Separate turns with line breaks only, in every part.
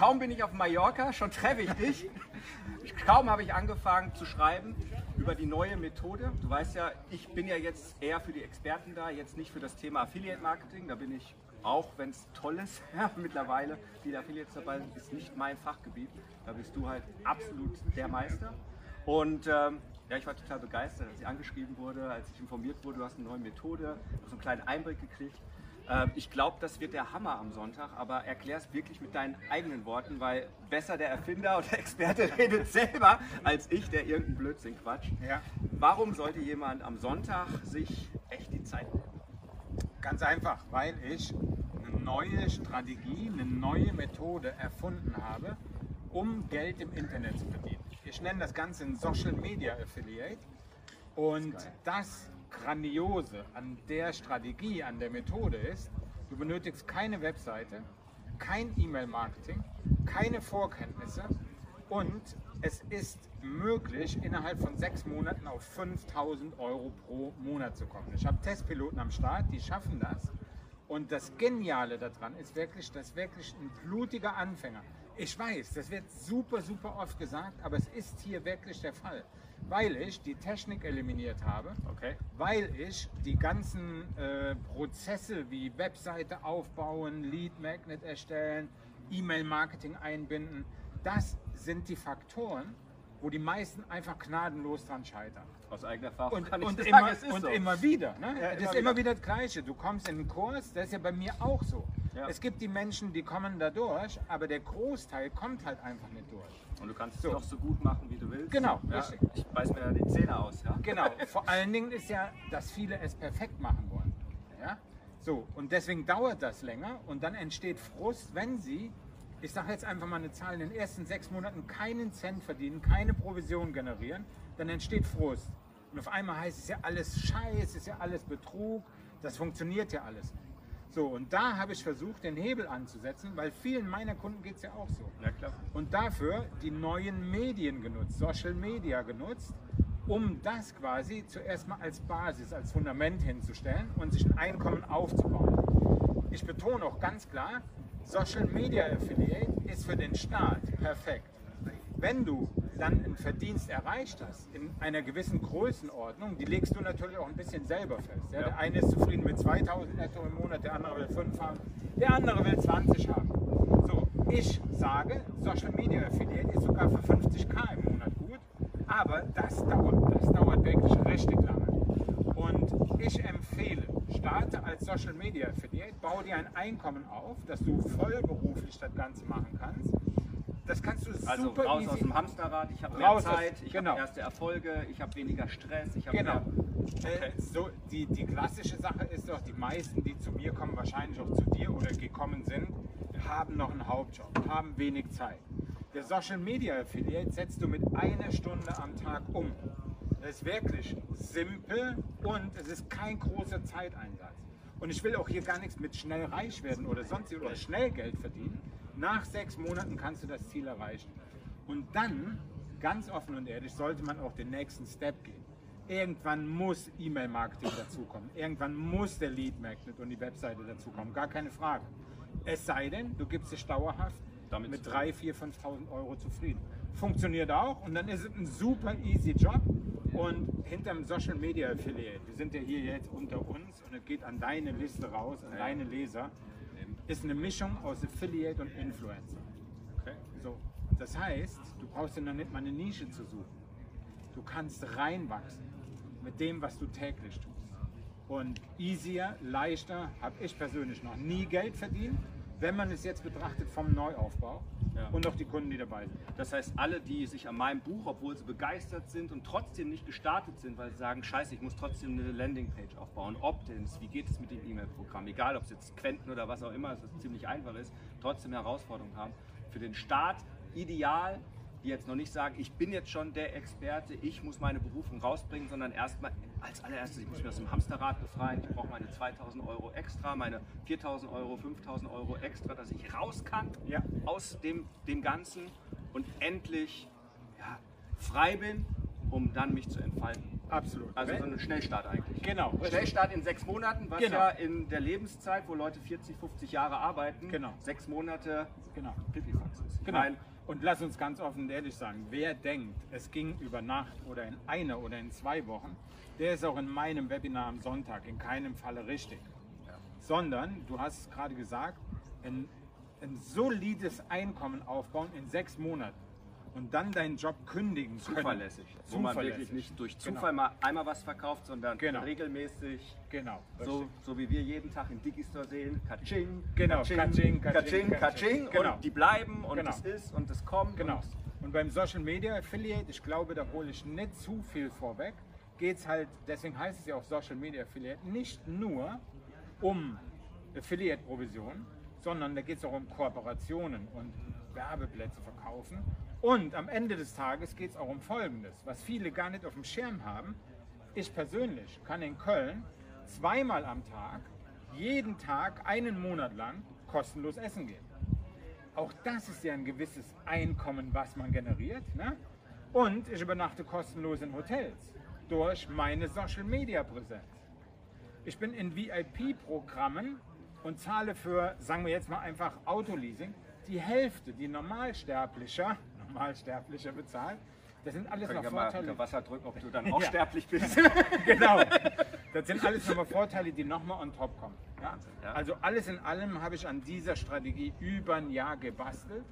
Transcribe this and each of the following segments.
Kaum bin ich auf Mallorca, schon treffe ich dich. Kaum habe ich angefangen zu schreiben über die neue Methode. Du weißt ja, ich bin ja jetzt eher für die Experten da, jetzt nicht für das Thema Affiliate Marketing. Da bin ich auch, wenn es toll ist, mittlerweile, die Affiliates dabei sind, ist nicht mein Fachgebiet. Da bist du halt absolut der Meister. Und ähm, ja, ich war total begeistert, als ich angeschrieben wurde, als ich informiert wurde, du hast eine neue Methode, so einen kleinen Einblick gekriegt. Ähm, ich glaube, das wird der Hammer am Sonntag, aber erklär es wirklich mit deinen eigenen Worten, weil besser der Erfinder oder Experte redet selber als ich, der irgendeinen Blödsinn quatscht. Ja. Warum sollte jemand am Sonntag sich echt die Zeit nehmen?
Ganz einfach, weil ich eine neue Strategie, eine neue Methode erfunden habe, um Geld im Internet zu verdienen. Ich nenne das Ganze ein Social Media Affiliate und das Grandiose an der Strategie, an der Methode ist, du benötigst keine Webseite, kein E-Mail-Marketing, keine Vorkenntnisse und es ist möglich, innerhalb von sechs Monaten auf 5000 Euro pro Monat zu kommen. Ich habe Testpiloten am Start, die schaffen das. Und das Geniale daran ist wirklich, dass wirklich ein blutiger Anfänger, ich weiß, das wird super, super oft gesagt, aber es ist hier wirklich der Fall weil ich die Technik eliminiert habe, okay. weil ich die ganzen äh, Prozesse wie Webseite aufbauen, Lead Magnet erstellen, E-Mail-Marketing einbinden, das sind die Faktoren, wo die meisten einfach gnadenlos dran scheitern.
Aus eigener Erfahrung
und, kann ich und sagen, immer, es ist und so. immer wieder. Ne? Ja, es ist immer wieder das Gleiche. Du kommst in einen Kurs, das ist ja bei mir auch so. Ja. Es gibt die Menschen, die kommen da durch, aber der Großteil kommt halt einfach nicht durch.
Und du kannst so. es doch so gut machen, wie du willst.
Genau,
ja, Ich beiß mir da die Zähne aus. Ja?
Genau, vor allen Dingen ist ja, dass viele es perfekt machen wollen. Ja? So, und deswegen dauert das länger und dann entsteht Frust, wenn sie, ich sage jetzt einfach mal eine Zahl, in den ersten sechs Monaten keinen Cent verdienen, keine Provision generieren, dann entsteht Frust. Und auf einmal heißt es ja alles Scheiß, es ist ja alles Betrug, das funktioniert ja alles nicht. So, und da habe ich versucht, den Hebel anzusetzen, weil vielen meiner Kunden geht es ja auch so.
Ja, klar.
Und dafür die neuen Medien genutzt, Social Media genutzt, um das quasi zuerst mal als Basis, als Fundament hinzustellen und sich ein Einkommen aufzubauen. Ich betone auch ganz klar, Social Media Affiliate ist für den Staat perfekt. Wenn du dann einen Verdienst erreicht hast, in einer gewissen Größenordnung, die legst du natürlich auch ein bisschen selber fest. Ja? Ja. Der eine ist zufrieden mit 2000 netto im Monat, der andere will 5 haben, der andere will 20 haben. So, ich sage, Social Media Affiliate ist sogar für 50k im Monat gut, aber das dauert, das dauert wirklich richtig lange. Und ich empfehle, starte als Social Media Affiliate, baue dir ein Einkommen auf, dass du vollberuflich das Ganze machen kannst das kannst du
also
super
raus
easy.
aus dem Hamsterrad, ich habe mehr Zeit, ich genau. habe erste Erfolge, ich habe weniger Stress, ich habe
genau. mehr... Okay. Äh, so, die, die klassische Sache ist doch, die meisten, die zu mir kommen, wahrscheinlich auch zu dir oder gekommen sind, haben noch einen Hauptjob, haben wenig Zeit. Der Social Media Affiliate setzt du mit einer Stunde am Tag um. Das ist wirklich simpel und es ist kein großer Zeiteinsatz. Und ich will auch hier gar nichts mit schnell reich werden oder sonst oder schnell Geld verdienen, nach sechs Monaten kannst du das Ziel erreichen. Und dann, ganz offen und ehrlich, sollte man auch den nächsten Step gehen. Irgendwann muss E-Mail-Marketing dazukommen. Irgendwann muss der Lead Magnet und die Webseite dazukommen. Gar keine Frage. Es sei denn, du gibst dich dauerhaft Damit mit 3, 4, 5.000 Euro zufrieden. Funktioniert auch und dann ist es ein super easy Job. Und hinterm Social Media Affiliate, wir sind ja hier jetzt unter uns und es geht an deine Liste raus, an deine Leser ist eine Mischung aus Affiliate und Influencer. Okay. So, das heißt, du brauchst dir noch nicht mal eine Nische zu suchen. Du kannst reinwachsen mit dem, was du täglich tust. Und easier, leichter, habe ich persönlich noch nie Geld verdient, wenn man es jetzt betrachtet vom Neuaufbau ja. und auch die Kunden, die dabei sind.
Das heißt, alle, die sich an meinem Buch, obwohl sie begeistert sind und trotzdem nicht gestartet sind, weil sie sagen, scheiße, ich muss trotzdem eine Landingpage aufbauen, Opt-ins, wie geht es mit dem E-Mail-Programm, egal ob es jetzt Quenten oder was auch immer, es ziemlich einfach ist, trotzdem Herausforderungen haben. Für den Start ideal, die jetzt noch nicht sagen, ich bin jetzt schon der Experte, ich muss meine Berufung rausbringen, sondern erstmal als allererstes, ich muss mich aus dem Hamsterrad befreien, ich brauche meine 2000 Euro extra, meine 4000 Euro, 5000 Euro extra, dass ich raus kann
Ja.
aus dem, dem Ganzen und endlich ja, frei bin, um dann mich zu entfalten.
Absolut.
Also so ein Schnellstart eigentlich.
Genau.
Schnellstart in sechs Monaten, was
Genau.
ja in der Lebenszeit, wo Leute 40, 50 Jahre arbeiten,
Genau.
sechs Monate
Genau.
Pipifax ist.
Genau.
Mein,
Und lass uns ganz offen und ehrlich sagen, wer denkt, es ging über Nacht oder in einer oder in zwei Wochen, der ist auch in meinem Webinar am Sonntag in keinem Falle richtig. Sondern, du hast es gerade gesagt, ein, ein solides Einkommen aufbauen in sechs Monaten und dann deinen Job kündigen können.
zuverlässig. Wo man wirklich nicht durch
Genau.
Zufall mal einmal was verkauft, sondern
Genau.
regelmäßig.
Genau.
So, so wie wir jeden Tag im Digistore sehen, Kaching,
Genau,
Kaching,
Kaching, Kaching,
Kaching,
Kaching.
Kaching,
Genau.
und die bleiben und
Genau.
es ist und es kommt.
Genau.
Und
Und beim Social Media Affiliate, ich glaube, da hole ich nicht zu viel vorweg, geht es halt, deswegen heißt es ja auch Social Media Affiliate, nicht nur um Affiliate-Provision, sondern da geht es auch um Kooperationen und Werbeplätze verkaufen. Und am Ende des Tages geht es auch um Folgendes, was viele gar nicht auf dem Schirm haben. Ich persönlich kann in Köln zweimal am Tag, jeden Tag, einen Monat lang kostenlos essen gehen. Auch das ist ja ein gewisses Einkommen, was man generiert. Ne? Und ich übernachte kostenlos in Hotels durch meine Social Media Präsenz. Ich bin in VIP-Programmen und zahle für, sagen wir jetzt mal einfach Autoleasing, die Hälfte, die Normalsterblicher, Normalsterblicher bezahlt. Das sind alles noch
mal
Vorteile.
unter Wasser drücken, ob du dann auch
Ja.
sterblich bist.
genau. Das sind alles nochmal Vorteile, die nochmal on top kommen. Ja?
ja.
Also alles in allem habe ich an dieser Strategie über ein Jahr gebastelt,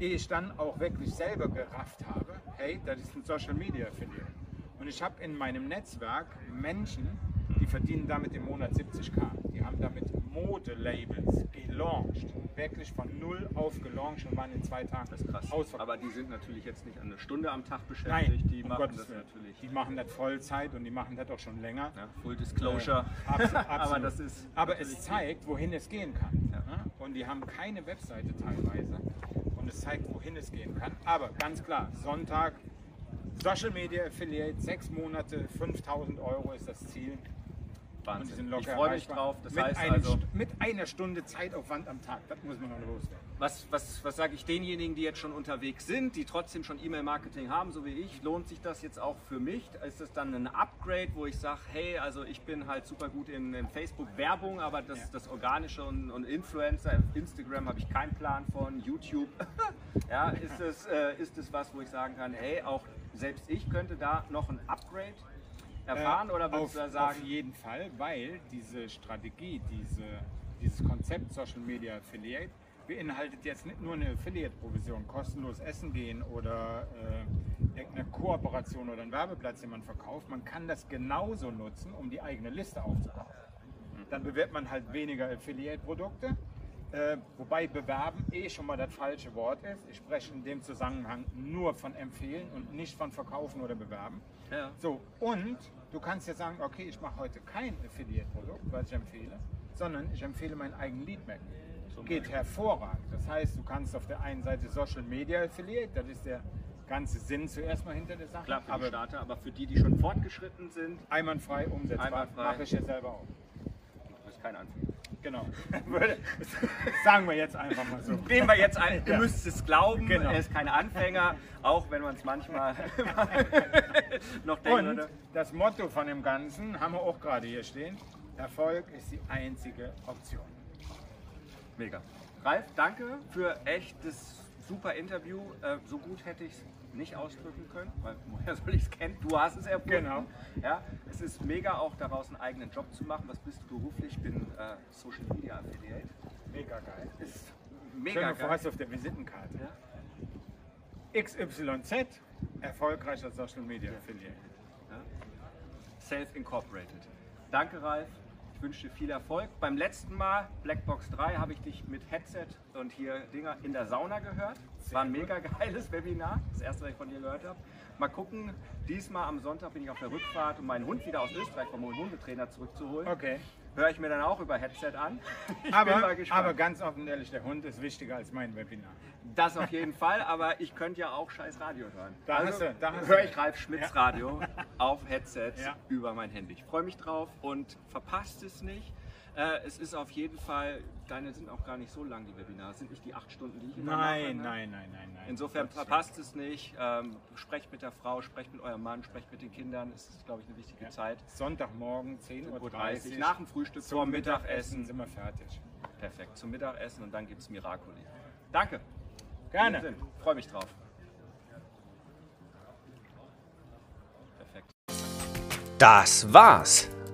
ehe ich dann auch wirklich selber gerafft habe, hey, das ist ein Social Media Affiliate. Und ich habe in meinem Netzwerk Menschen, die verdienen damit im Monat 70k. Die haben damit Modelabels gelauncht. Wirklich von null auf gelauncht und waren in zwei Tagen
Das ist krass.
ausverkauft.
Aber die sind natürlich jetzt nicht eine Stunde am Tag
Nein,
beschäftigt. die
um
machen
Gottes
das
Willen.
natürlich.
Die machen das Vollzeit und die machen das auch schon länger.
Ja, Full Disclosure.
Äh, abso-
Aber
absolut.
das ist
Aber es zeigt, wohin es gehen kann.
Ja.
ne? Und die haben keine Webseite teilweise. Und es zeigt, wohin es gehen kann. Aber ganz klar, Sonntag, Social Media Affiliate, sechs Monate, 5000 Euro ist das Ziel. Und die
Wahnsinn.
sind locker
Ich freue mich drauf. Das
mit,
heißt also,
mit einer Stunde Zeitaufwand am Tag. Das muss man noch loswerden.
was, was, was sage ich denjenigen, die jetzt schon unterwegs sind, die trotzdem schon E-Mail-Marketing haben, so wie ich? Lohnt sich das jetzt auch für mich? Ist das dann ein Upgrade, wo ich sage, hey, also ich bin halt super gut in, in Facebook-Werbung, aber das,
Ja.
das Organische und, und Influencer, Instagram habe ich keinen Plan von, YouTube. ja, ist es, äh, ist es was, wo ich sagen kann, hey, auch selbst ich könnte da noch ein Upgrade erfahren oder
Äh,
würdest
auf,
du da sagen,
Auf jeden Fall, weil diese Strategie, diese, dieses Konzept Social Media Affiliate beinhaltet jetzt nicht nur eine Affiliate-Provision, kostenlos essen gehen oder äh, irgendeine Kooperation oder einen Werbeplatz, den man verkauft. Man kann das genauso nutzen, um die eigene Liste aufzubauen. Dann bewirbt man halt weniger Affiliate-Produkte. Äh, wobei bewerben eh schon mal das falsche Wort ist. Ich spreche in dem Zusammenhang nur von empfehlen und nicht von verkaufen oder bewerben.
Ja.
So, und du kannst jetzt sagen, okay, ich mache heute kein Affiliate-Produkt, was ich empfehle, sondern ich empfehle meinen eigenen Lead-Magnet. Geht hervorragend. Das heißt, du kannst auf der einen Seite Social Media Affiliate, das ist der ganze Sinn zuerst mal hinter der Sache,
klar, für die
aber
Starter, aber für die, die schon fortgeschritten sind,
einwandfrei umsetzbar, mache ich ja selber auch.
ist kein Anfänger.
Genau. sagen wir jetzt einfach mal so.
Nehmen wir jetzt ein, ihr
Ja.
müsst es glauben,
Genau.
er ist kein Anfänger, auch wenn man es manchmal noch denken
Und das Motto von dem Ganzen haben wir auch gerade hier stehen. Erfolg ist die einzige Option.
Mega. Ralf, danke für echt das super Interview. Äh, so gut hätte ich es nicht ausdrücken können, weil woher soll ich es kennen? Du hast es erfunden.
Genau.
Ja, es ist mega auch daraus einen eigenen Job zu machen. Was bist du beruflich? Ich bin äh, Social Media Affiliate.
Mega geil.
Ist mega
vor,
geil.
auf der Visitenkarte.
Ja.
XYZ, erfolgreicher Social Media Affiliate.
Self-Incorporated. Danke, Ralf. Ich wünsche dir viel Erfolg. Beim letzten Mal, Blackbox 3, habe ich dich mit Headset und hier Dinger in der Sauna gehört. War ein mega geiles Webinar. Das erste, was ich von dir gehört habe. Mal gucken, diesmal am Sonntag bin ich auf der Rückfahrt, um meinen Hund wieder aus Österreich vom Hundetrainer zurückzuholen.
Okay.
Höre ich mir dann auch über Headset an.
Ich aber, aber ganz offen ehrlich, der Hund ist wichtiger als mein Webinar.
Das auf jeden Fall, aber ich könnte ja auch scheiß Radio hören.
Da also
höre ich Ralf Schmitz ja. Radio auf Headsets ja. über mein Handy. Ich freue mich drauf und verpasst es nicht. Äh, es ist auf jeden Fall, deine sind auch gar nicht so lang, die Webinare. sind nicht die acht Stunden, die ich
immer nein, mache. Nein, nein, nein, nein.
Insofern verpasst es nicht. Ähm, sprecht mit der Frau, sprecht mit eurem Mann, sprecht mit den Kindern. Es ist, glaube ich, eine wichtige ja. Zeit.
Sonntagmorgen, 10.30 Uhr.
Nach dem Frühstück,
zum Mittagessen. sind wir fertig.
Perfekt, zum Mittagessen und dann gibt es Miracoli. Danke.
Gerne.
Freue mich drauf.
Perfekt. Das war's.